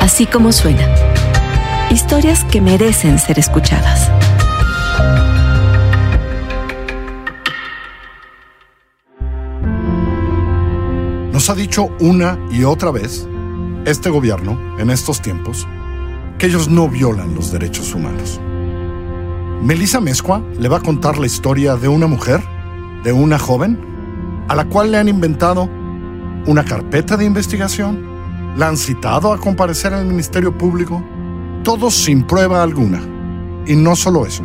Así como suena. Historias que merecen ser escuchadas. Nos ha dicho una y otra vez este gobierno, en estos tiempos, que ellos no violan los derechos humanos. Melissa Mezcua le va a contar la historia de una mujer, de una joven, a la cual le han inventado una carpeta de investigación, la han citado a comparecer en el Ministerio Público, todos sin prueba alguna. Y no solo eso.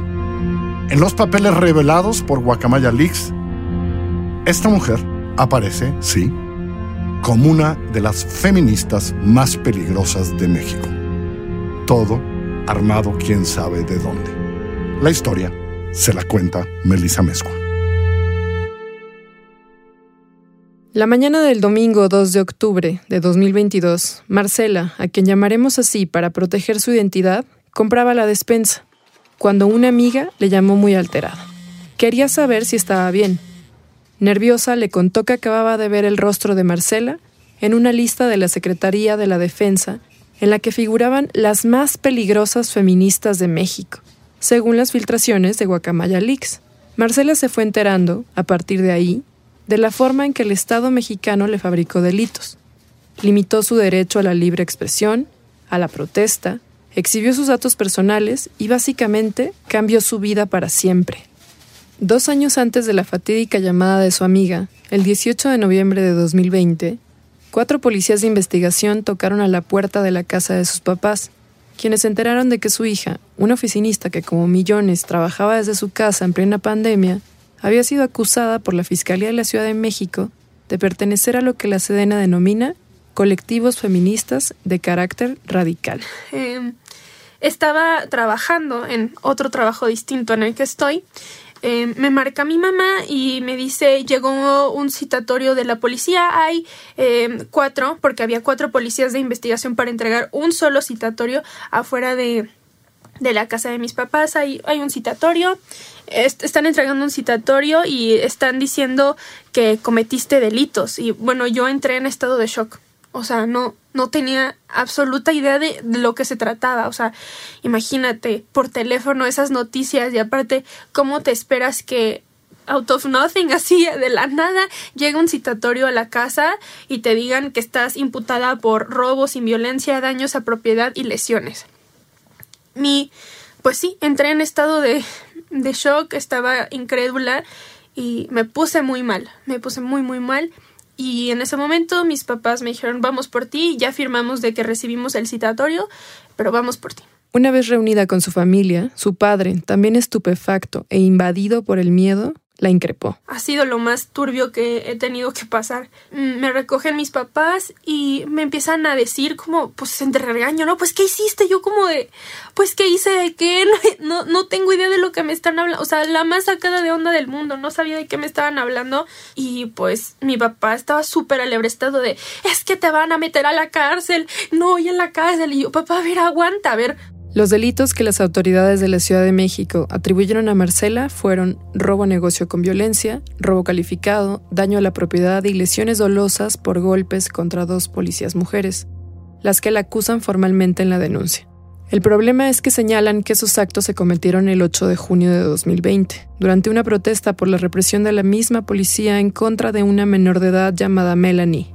En los papeles revelados por Guacamaya Leaks, esta mujer aparece, sí, como una de las feministas más peligrosas de México. Todo armado quién sabe de dónde. La historia se la cuenta Melissa Mezcua. La mañana del domingo 2 de octubre de 2022, Marcela, a quien llamaremos así para proteger su identidad, compraba la despensa, cuando una amiga le llamó muy alterada. Quería saber si estaba bien, Nerviosa le contó que acababa de ver el rostro de Marcela en una lista de la Secretaría de la Defensa en la que figuraban las más peligrosas feministas de México, según las filtraciones de Guacamaya Leaks. Marcela se fue enterando, a partir de ahí, de la forma en que el Estado mexicano le fabricó delitos. Limitó su derecho a la libre expresión, a la protesta, exhibió sus datos personales y básicamente cambió su vida para siempre. Dos años antes de la fatídica llamada de su amiga, el 18 de noviembre de 2020, cuatro policías de investigación tocaron a la puerta de la casa de sus papás, quienes se enteraron de que su hija, una oficinista que como millones trabajaba desde su casa en plena pandemia, había sido acusada por la Fiscalía de la Ciudad de México de pertenecer a lo que la Sedena denomina colectivos feministas de carácter radical. Eh, estaba trabajando en otro trabajo distinto en el que estoy eh, me marca mi mamá y me dice, llegó un citatorio de la policía, hay eh, cuatro, porque había cuatro policías de investigación para entregar un solo citatorio afuera de, de la casa de mis papás, hay, hay un citatorio, están entregando un citatorio y están diciendo que cometiste delitos y bueno, yo entré en estado de shock. O sea, no, no tenía absoluta idea de, lo que se trataba. O sea, imagínate por teléfono esas noticias y aparte, ¿cómo te esperas que out of nothing, así de la nada, llega un citatorio a la casa y te digan que estás imputada por robos sin violencia, daños a propiedad y lesiones? Mi, pues sí, entré en estado de, de shock, estaba incrédula y me puse muy mal, me puse muy, muy mal. Y en ese momento mis papás me dijeron, vamos por ti, ya firmamos de que recibimos el citatorio, pero vamos por ti. Una vez reunida con su familia, su padre, también estupefacto e invadido por el miedo, la increpó. Ha sido lo más turbio que he tenido que pasar. Mm, me recogen mis papás y me empiezan a decir como, pues entre regaño, ¿no? Pues ¿qué hiciste? Yo como de, pues ¿qué hice de qué? No, no tengo idea de lo que me están hablando. O sea, la más sacada de onda del mundo. No sabía de qué me estaban hablando. Y pues mi papá estaba súper alebrestado de, es que te van a meter a la cárcel. No, y en la cárcel. Y yo, papá, a ver, aguanta, a ver. Los delitos que las autoridades de la Ciudad de México atribuyeron a Marcela fueron robo a negocio con violencia, robo calificado, daño a la propiedad y lesiones dolosas por golpes contra dos policías mujeres, las que la acusan formalmente en la denuncia. El problema es que señalan que esos actos se cometieron el 8 de junio de 2020, durante una protesta por la represión de la misma policía en contra de una menor de edad llamada Melanie.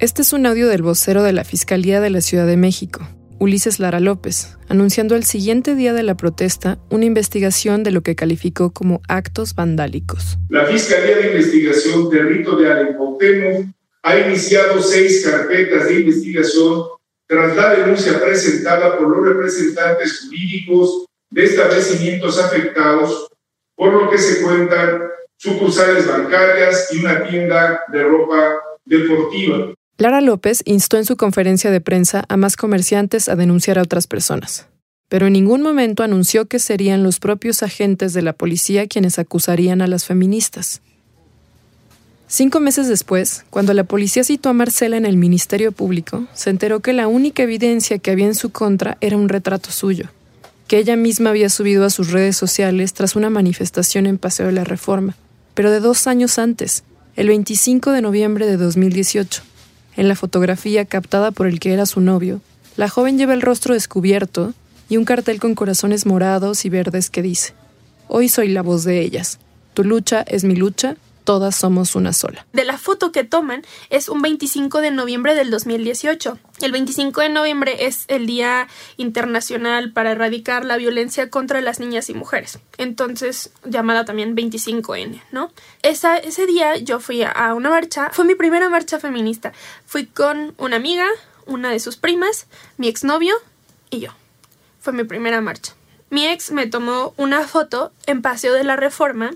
Este es un audio del vocero de la Fiscalía de la Ciudad de México, Ulises Lara López, anunciando el siguiente día de la protesta una investigación de lo que calificó como actos vandálicos. La Fiscalía de Investigación Territorial en ha iniciado seis carpetas de investigación tras la denuncia presentada por los representantes jurídicos de establecimientos afectados, por lo que se cuentan sucursales bancarias y una tienda de ropa deportiva. Lara López instó en su conferencia de prensa a más comerciantes a denunciar a otras personas, pero en ningún momento anunció que serían los propios agentes de la policía quienes acusarían a las feministas. Cinco meses después, cuando la policía citó a Marcela en el Ministerio Público, se enteró que la única evidencia que había en su contra era un retrato suyo, que ella misma había subido a sus redes sociales tras una manifestación en Paseo de la Reforma, pero de dos años antes, el 25 de noviembre de 2018 En la fotografía captada por el que era su novio, la joven lleva el rostro descubierto y un cartel con corazones morados y verdes que dice, Hoy soy la voz de ellas. Tu lucha es mi lucha, todas somos una sola. De la foto que toman es un 25 de noviembre del 2018. El 25 de noviembre es el Día Internacional para erradicar la violencia contra las niñas y mujeres. Entonces, llamada también 25N, ¿no? Esa, ese día yo fui a una marcha, fue mi primera marcha feminista. Fui con una amiga, una de sus primas, mi exnovio y yo. Fue mi primera marcha. Mi ex me tomó una foto en Paseo de la Reforma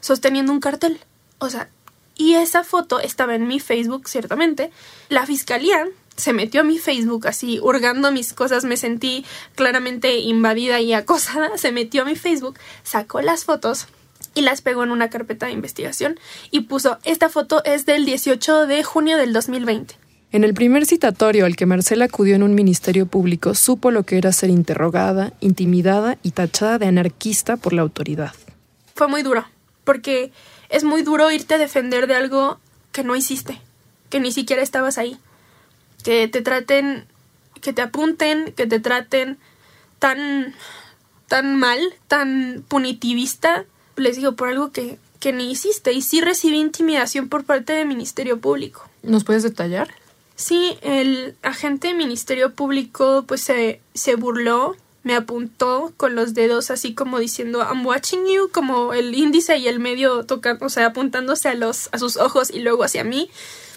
sosteniendo un cartel. O sea, y esa foto estaba en mi Facebook, ciertamente. La fiscalía se metió a mi Facebook así, hurgando mis cosas, me sentí claramente invadida y acosada, se metió a mi Facebook, sacó las fotos y las pegó en una carpeta de investigación y puso, esta foto es del 18 de junio del 2020. En el primer citatorio al que Marcela acudió en un ministerio público, supo lo que era ser interrogada, intimidada y tachada de anarquista por la autoridad. Fue muy duro, porque es muy duro irte a defender de algo que no hiciste, que ni siquiera estabas ahí. Que te traten, que te apunten, que te traten tan, tan mal, tan punitivista, les digo, por algo que, que ni hiciste. Y sí recibí intimidación por parte del Ministerio Público. ¿Nos puedes detallar? Sí, el agente del Ministerio Público pues se, se burló me apuntó con los dedos así como diciendo I'm watching you, como el índice y el medio tocando, o sea, apuntándose a los a sus ojos y luego hacia mí.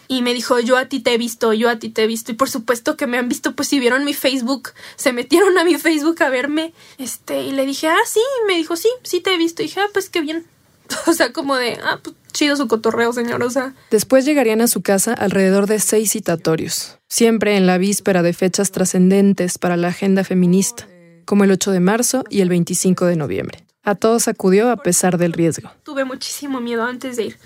Y me dijo, yo a ti te he visto, yo a ti te he visto. Y por supuesto que me han visto, pues si vieron mi Facebook, se metieron a mi Facebook a verme. Este, y le dije, ah, sí, me dijo, sí, sí te he visto. Y dije, ah, pues qué bien. O sea, como de, ah, pues chido su cotorreo, señor. O sea. Después llegarían a su casa alrededor de seis citatorios, siempre en la víspera de fechas trascendentes para la agenda feminista como el 8 de marzo y el 25 de noviembre. A todos acudió a pesar del riesgo. Tuve muchísimo miedo antes de ir,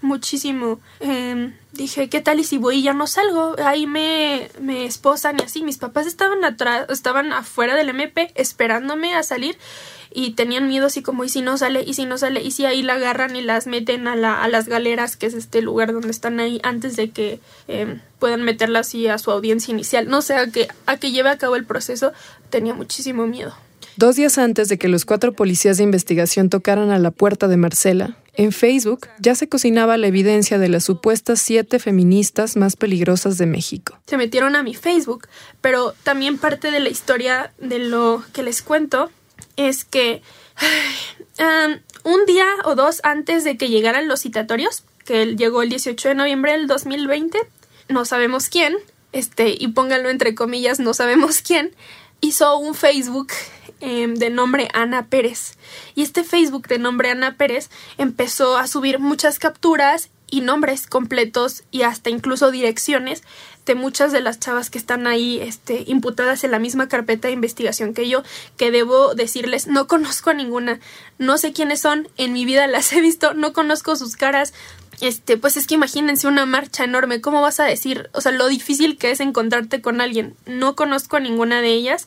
muchísimo. Em, dije, ¿qué tal y si voy y ya no salgo? Ahí me, me esposan y así. Mis papás estaban atrás, estaban afuera del MP esperándome a salir y tenían miedo así como, ¿y si no sale? ¿y si no sale? ¿y si ahí la agarran y las meten a, la, a las galeras, que es este lugar donde están ahí antes de que em, puedan meterla así a su audiencia inicial? No sé, a que, a que lleve a cabo el proceso, tenía muchísimo miedo. Dos días antes de que los cuatro policías de investigación tocaran a la puerta de Marcela, en Facebook ya se cocinaba la evidencia de las supuestas siete feministas más peligrosas de México. Se metieron a mi Facebook, pero también parte de la historia de lo que les cuento es que un día o dos antes de que llegaran los citatorios, que llegó el 18 de noviembre del 2020, no sabemos quién, este, y pónganlo entre comillas, no sabemos quién, hizo un Facebook em, de nombre Ana Pérez. Y este Facebook de nombre Ana Pérez empezó a subir muchas capturas y nombres completos y hasta incluso direcciones de muchas de las chavas que están ahí este, imputadas en la misma carpeta de investigación que yo, que debo decirles, no conozco a ninguna, no sé quiénes son, en mi vida las he visto, no conozco sus caras, este, pues es que imagínense una marcha enorme, ¿cómo vas a decir? O sea, lo difícil que es encontrarte con alguien. No conozco a ninguna de ellas,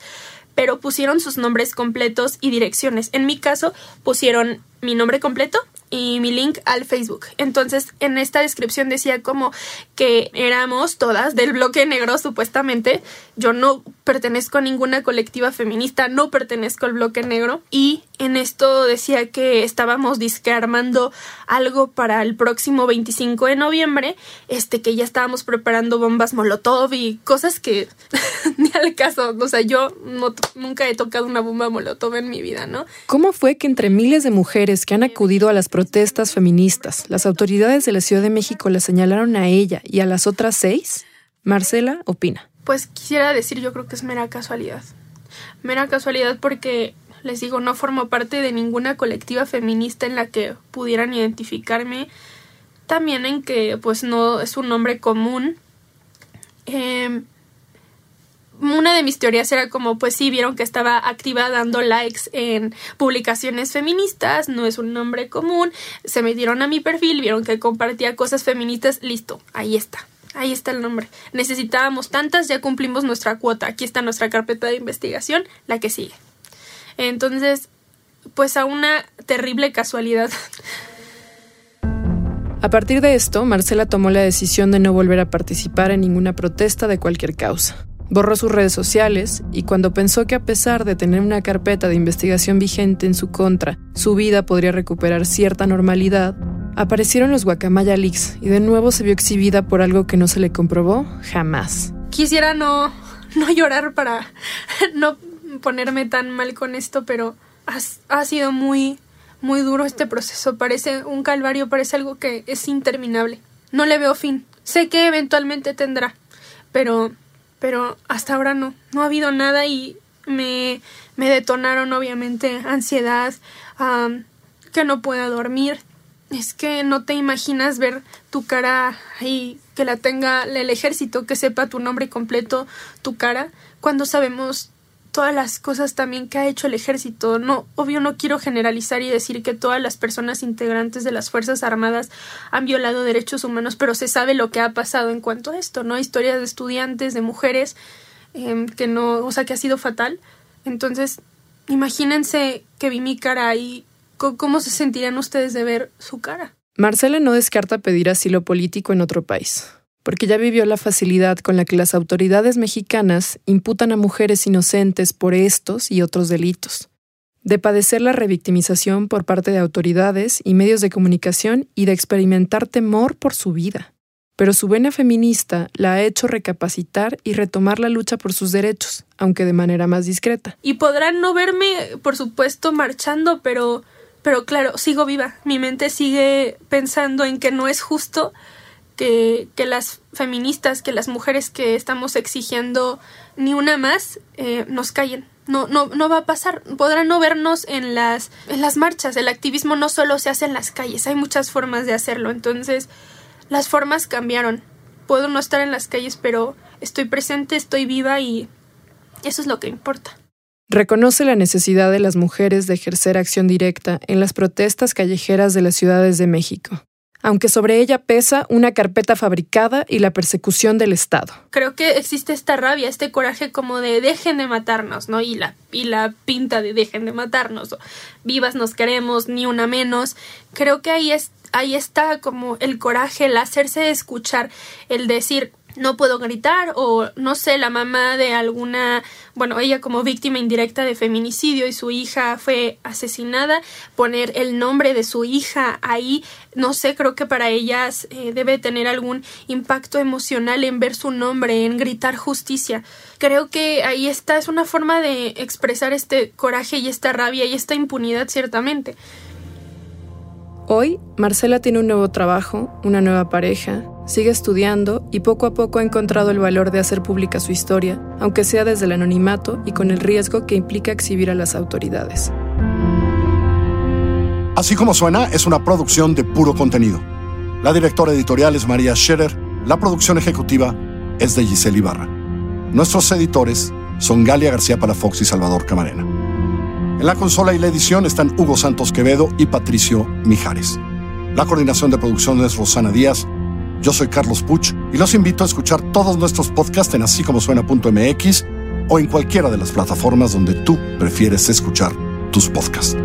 pero pusieron sus nombres completos y direcciones. En mi caso, pusieron mi nombre completo y mi link al Facebook. Entonces, en esta descripción decía como que éramos todas del bloque negro, supuestamente. Yo no pertenezco a ninguna colectiva feminista, no pertenezco al bloque negro. Y en esto decía que estábamos disque armando algo para el próximo 25 de noviembre, este que ya estábamos preparando bombas Molotov y cosas que ni al caso, o sea, yo nunca he tocado una bomba Molotov en mi vida, ¿no? ¿Cómo fue que entre miles de mujeres que han acudido a las protestas feministas, las autoridades de la Ciudad de México la señalaron a ella y a las otras seis? Marcela opina. Pues quisiera decir, yo creo que es mera casualidad. Mera casualidad porque, les digo, no formo parte de ninguna colectiva feminista en la que pudieran identificarme. También en que, pues, no es un nombre común. Eh, una de mis teorías era como, pues sí, vieron que estaba activa dando likes en publicaciones feministas, no es un nombre común, se metieron a mi perfil, vieron que compartía cosas feministas, listo, ahí está. Ahí está el nombre. Necesitábamos tantas, ya cumplimos nuestra cuota. Aquí está nuestra carpeta de investigación, la que sigue. Entonces, pues a una terrible casualidad A partir de esto, Marcela tomó la decisión de no volver a participar en ninguna protesta de cualquier causa. Borró sus redes sociales y cuando pensó que a pesar de tener una carpeta de investigación vigente en su contra, su vida podría recuperar cierta normalidad, aparecieron los Guacamaya Leaks y de nuevo se vio exhibida por algo que no se le comprobó jamás. Quisiera no, no llorar para no ponerme tan mal con esto, pero ha, ha sido muy, muy duro este proceso. Parece un calvario, parece algo que es interminable. No le veo fin. Sé que eventualmente tendrá, pero pero hasta ahora no, no ha habido nada y me, me detonaron obviamente ansiedad, que no pueda dormir. Es que no te imaginas ver tu cara ahí, que la tenga el ejército, que sepa tu nombre completo, tu cara, cuando sabemos todas las cosas también que ha hecho el ejército. No, obvio no quiero generalizar y decir que todas las personas integrantes de las Fuerzas Armadas han violado derechos humanos, pero se sabe lo que ha pasado en cuanto a esto, ¿no? Historias de estudiantes, de mujeres, em, que no, o sea, que ha sido fatal. Entonces, imagínense que vi mi cara y cómo se sentirían ustedes de ver su cara. Marcela no descarta pedir asilo político en otro país porque ya vivió la facilidad con la que las autoridades mexicanas imputan a mujeres inocentes por estos y otros delitos, de padecer la revictimización por parte de autoridades y medios de comunicación y de experimentar temor por su vida. Pero su vena feminista la ha hecho recapacitar y retomar la lucha por sus derechos, aunque de manera más discreta. Y podrán no verme, por supuesto, marchando, pero pero claro, sigo viva. Mi mente sigue pensando en que no es justo que, que, las feministas, que las mujeres que estamos exigiendo ni una más, eh, nos callen. No, no, no va a pasar. Podrán no vernos en las, en las marchas. El activismo no solo se hace en las calles, hay muchas formas de hacerlo. Entonces, las formas cambiaron. Puedo no estar en las calles, pero estoy presente, estoy viva y eso es lo que importa. Reconoce la necesidad de las mujeres de ejercer acción directa en las protestas callejeras de las ciudades de México aunque sobre ella pesa una carpeta fabricada y la persecución del Estado. Creo que existe esta rabia, este coraje como de dejen de matarnos, ¿no? Y la, y la pinta de dejen de matarnos, vivas nos queremos, ni una menos. Creo que ahí, es, ahí está como el coraje, el hacerse escuchar, el decir no puedo gritar o no sé, la mamá de alguna, bueno, ella como víctima indirecta de feminicidio y su hija fue asesinada, poner el nombre de su hija ahí, no sé, creo que para ellas eh, debe tener algún impacto emocional en ver su nombre, en gritar justicia. Creo que ahí está, es una forma de expresar este coraje y esta rabia y esta impunidad ciertamente. Hoy, Marcela tiene un nuevo trabajo, una nueva pareja, sigue estudiando y poco a poco ha encontrado el valor de hacer pública su historia, aunque sea desde el anonimato y con el riesgo que implica exhibir a las autoridades. Así como suena, es una producción de puro contenido. La directora editorial es María Scherer, la producción ejecutiva es de Giselle Ibarra. Nuestros editores son Galia García Palafox y Salvador Camarena. En la consola y la edición están Hugo Santos Quevedo y Patricio Mijares. La coordinación de producción es Rosana Díaz. Yo soy Carlos Puch y los invito a escuchar todos nuestros podcasts en así como suena.mx o en cualquiera de las plataformas donde tú prefieres escuchar tus podcasts.